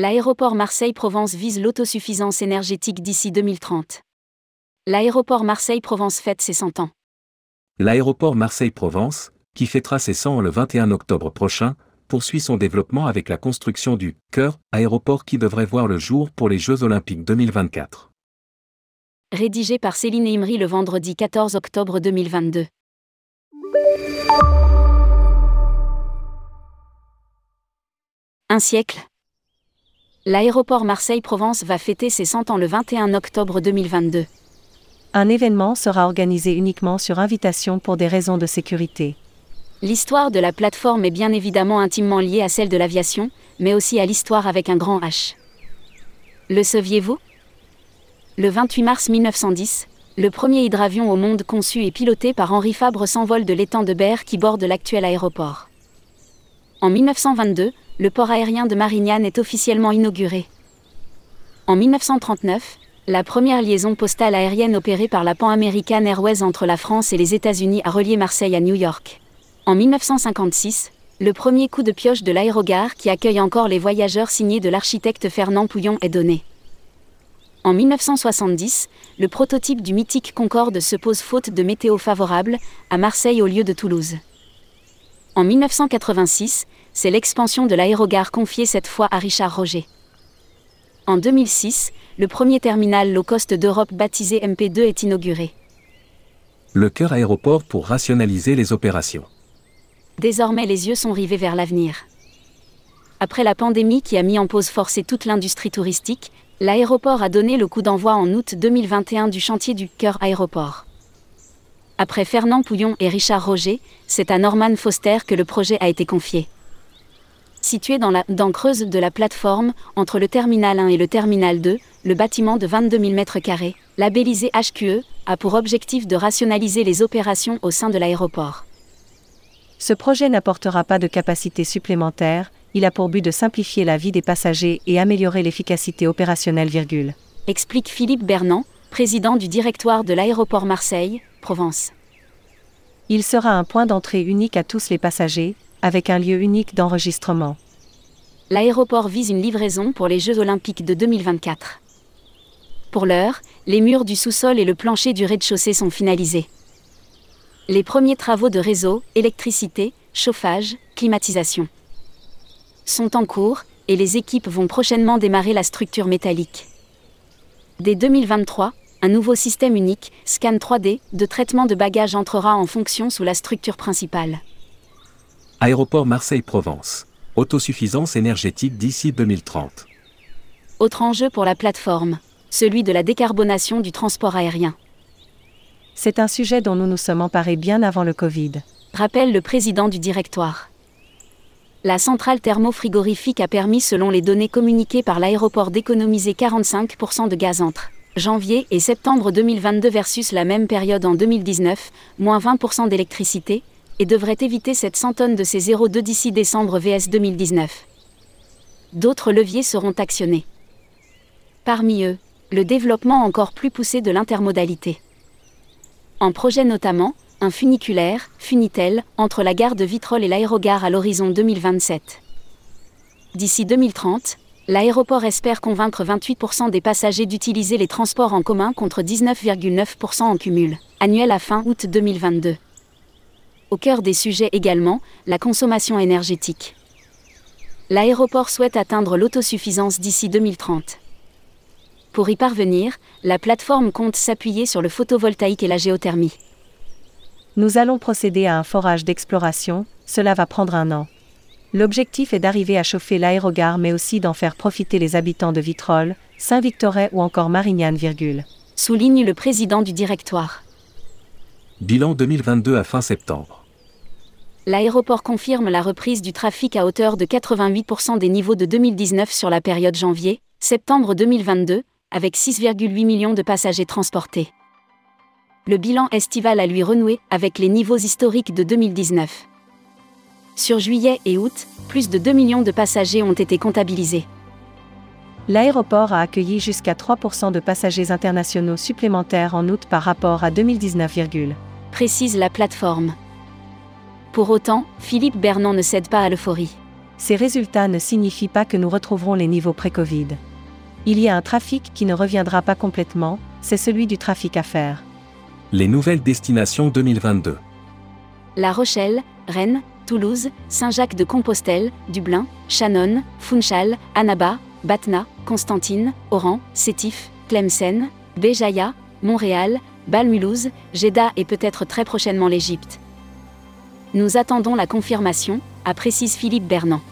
L'aéroport Marseille-Provence vise l'autosuffisance énergétique d'ici 2030. L'aéroport Marseille-Provence fête ses 100 ans. L'aéroport Marseille-Provence, qui fêtera ses 100 ans le 21 octobre prochain, poursuit son développement avec la construction du Cœur aéroport qui devrait voir le jour pour les Jeux Olympiques 2024. Rédigé par Céline Imri le vendredi 14 octobre 2022. Un siècle. L'aéroport Marseille-Provence va fêter ses 100 ans le 21 octobre 2022. Un événement sera organisé uniquement sur invitation pour des raisons de sécurité. L'histoire de la plateforme est bien évidemment intimement liée à celle de l'aviation, mais aussi à l'histoire avec un grand H. Le saviez-vous? Le 28 mars 1910, le premier hydravion au monde conçu et piloté par Henri Fabre s'envole de l'étang de Berre qui borde l'actuel aéroport. En 1922, le port aérien de Marignane est officiellement inauguré. En 1939, la première liaison postale aérienne opérée par la Pan American Airways entre la France et les États-Unis a relié Marseille à New York. En 1956, le premier coup de pioche de l'aérogare qui accueille encore les voyageurs signé de l'architecte Fernand Pouillon est donné. En 1970, le prototype du mythique Concorde se pose faute de météo favorable, à Marseille au lieu de Toulouse. En 1986, c'est l'expansion de l'aérogare confiée cette fois à Richard Roger. En 2006, le premier terminal low cost d'Europe baptisé MP2 est inauguré. Le cœur aéroport pour rationaliser les opérations. Désormais les yeux sont rivés vers l'avenir. Après la pandémie qui a mis en pause forcée toute l'industrie touristique, l'aéroport a donné le coup d'envoi en août 2021 du chantier du cœur aéroport. Après Fernand Pouillon et Richard Roger, c'est à Norman Foster que le projet a été confié. Situé dans la dent creuse de la plateforme, entre le terminal 1 et le terminal 2, le bâtiment de 22 000 m2, labellisé HQE, a pour objectif de rationaliser les opérations au sein de l'aéroport. Ce projet n'apportera pas de capacité supplémentaire, il a pour but de simplifier la vie des passagers et améliorer l'efficacité opérationnelle. Virgule. Explique Philippe Bernand, président du directoire de l'aéroport Marseille, Provence. Il sera un point d'entrée unique à tous les passagers, avec un lieu unique d'enregistrement. L'aéroport vise une livraison pour les Jeux olympiques de 2024. Pour l'heure, les murs du sous-sol et le plancher du rez-de-chaussée sont finalisés. Les premiers travaux de réseau, électricité, chauffage, climatisation sont en cours, et les équipes vont prochainement démarrer la structure métallique. Dès 2023, un nouveau système unique, scan 3D, de traitement de bagages entrera en fonction sous la structure principale. Aéroport Marseille-Provence. Autosuffisance énergétique d'ici 2030. Autre enjeu pour la plateforme, celui de la décarbonation du transport aérien. C'est un sujet dont nous nous sommes emparés bien avant le Covid. Rappelle le président du directoire. La centrale thermofrigorifique a permis, selon les données communiquées par l'aéroport, d'économiser 45% de gaz entre janvier et septembre 2022 versus la même période en 2019, moins 20% d'électricité, et devrait éviter cette 100 tonnes de ces 0,2 d'ici décembre VS 2019. D'autres leviers seront actionnés. Parmi eux, le développement encore plus poussé de l'intermodalité. En projet notamment, un funiculaire, Funitel, entre la gare de Vitrolles et l'aérogare à l'horizon 2027. D'ici 2030, l'aéroport espère convaincre 28% des passagers d'utiliser les transports en commun contre 19,9% en cumul, annuel à fin août 2022. Au cœur des sujets également, la consommation énergétique. L'aéroport souhaite atteindre l'autosuffisance d'ici 2030. Pour y parvenir, la plateforme compte s'appuyer sur le photovoltaïque et la géothermie. Nous allons procéder à un forage d'exploration, cela va prendre un an. L'objectif est d'arriver à chauffer l'aérogare mais aussi d'en faire profiter les habitants de Vitrolles, Saint-Victoret ou encore Marignane. Virgule. Souligne le président du directoire. Bilan 2022 à fin septembre. L'aéroport confirme la reprise du trafic à hauteur de 88% des niveaux de 2019 sur la période janvier-septembre 2022, avec 6,8 millions de passagers transportés. Le bilan estival a lui renoué avec les niveaux historiques de 2019. Sur juillet et août, plus de 2 millions de passagers ont été comptabilisés. L'aéroport a accueilli jusqu'à 3% de passagers internationaux supplémentaires en août par rapport à 2019, précise la plateforme. Pour autant, Philippe Bernon ne cède pas à l'euphorie. Ces résultats ne signifient pas que nous retrouverons les niveaux pré-Covid. Il y a un trafic qui ne reviendra pas complètement, c'est celui du trafic à faire. Les nouvelles destinations 2022. La Rochelle, Rennes, Toulouse, Saint-Jacques-de-Compostelle, Dublin, Shannon, Funchal, Annaba, Batna, Constantine, Oran, Sétif, Tlemcen, Béjaïa, Montréal, Balmulhouse, Jeddah et peut-être très prochainement l'Égypte. Nous attendons la confirmation, a précise Philippe Bernand.